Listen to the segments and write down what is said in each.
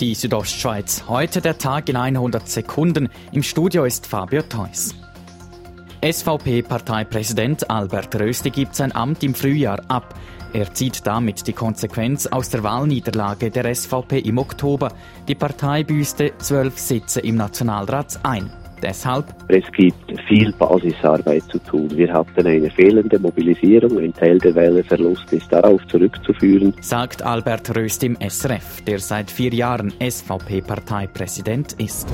Die Südostschweiz. Heute der Tag in 100 Sekunden. Im Studio ist Fabio Theus. SVP-Parteipräsident Albert Rösti gibt sein Amt im Frühjahr ab. Er zieht damit die Konsequenz aus der Wahlniederlage der SVP im Oktober. Die Partei büßte zwölf Sitze im Nationalrat ein. Deshalb? Es gibt viel Basisarbeit zu tun. Wir hatten eine fehlende Mobilisierung. Ein Teil der Wählerverlust ist darauf zurückzuführen, sagt Albert Röst im SRF, der seit vier Jahren SVP-Parteipräsident ist.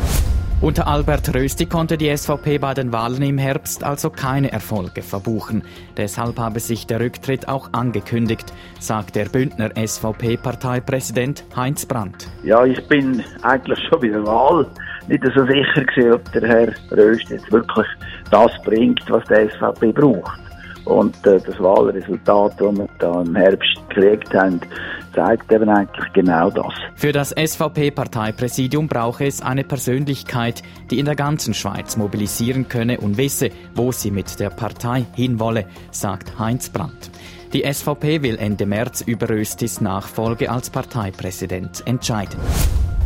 Unter Albert Rösti konnte die SVP bei den Wahlen im Herbst also keine Erfolge verbuchen. Deshalb habe sich der Rücktritt auch angekündigt, sagt der Bündner SVP-Parteipräsident Heinz Brandt. Ja, ich bin eigentlich schon bei der Wahl nicht so sicher gewesen, ob der Herr Röst jetzt wirklich das bringt, was der SVP braucht. Und äh, das Wahlresultat, das wir da im Herbst gekriegt haben, zeigt eben eigentlich genau das. Für das SVP-Parteipräsidium brauche es eine Persönlichkeit, die in der ganzen Schweiz mobilisieren könne und wisse, wo sie mit der Partei hinwolle, sagt Heinz Brandt. Die SVP will Ende März über Röstis Nachfolge als Parteipräsident entscheiden.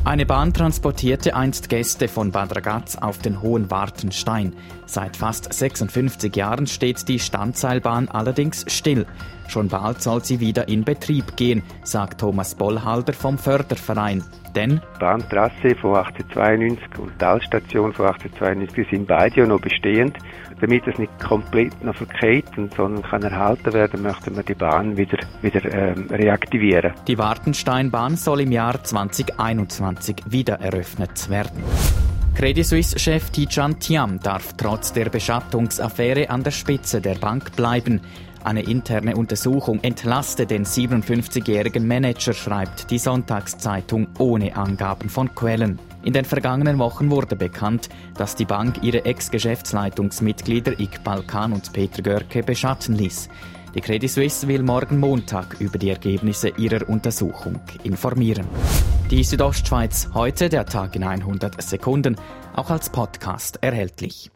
Eine Bahn transportierte einst Gäste von Bad Ragaz auf den Hohen Wartenstein. Seit fast 56 Jahren steht die Standseilbahn allerdings still. Schon bald soll sie wieder in Betrieb gehen, sagt Thomas Bollhalder vom Förderverein. Denn Bahntrasse von 1892 und Talstation von 1892 sind beide ja noch bestehend. Damit es nicht komplett noch verkehrt, sondern kann erhalten werden, möchten wir die Bahn wieder, wieder ähm, reaktivieren. Die Wartensteinbahn soll im Jahr 2021 wieder eröffnet werden. Credit Suisse-Chef Tijan Tiam darf trotz der Beschattungsaffäre an der Spitze der Bank bleiben. Eine interne Untersuchung entlaste den 57-jährigen Manager, schreibt die Sonntagszeitung ohne Angaben von Quellen. In den vergangenen Wochen wurde bekannt, dass die Bank ihre Ex-Geschäftsleitungsmitglieder Iqbal Khan und Peter Görke beschatten ließ. Die Credit Suisse will morgen Montag über die Ergebnisse ihrer Untersuchung informieren. Die Südostschweiz heute, der Tag in 100 Sekunden, auch als Podcast erhältlich.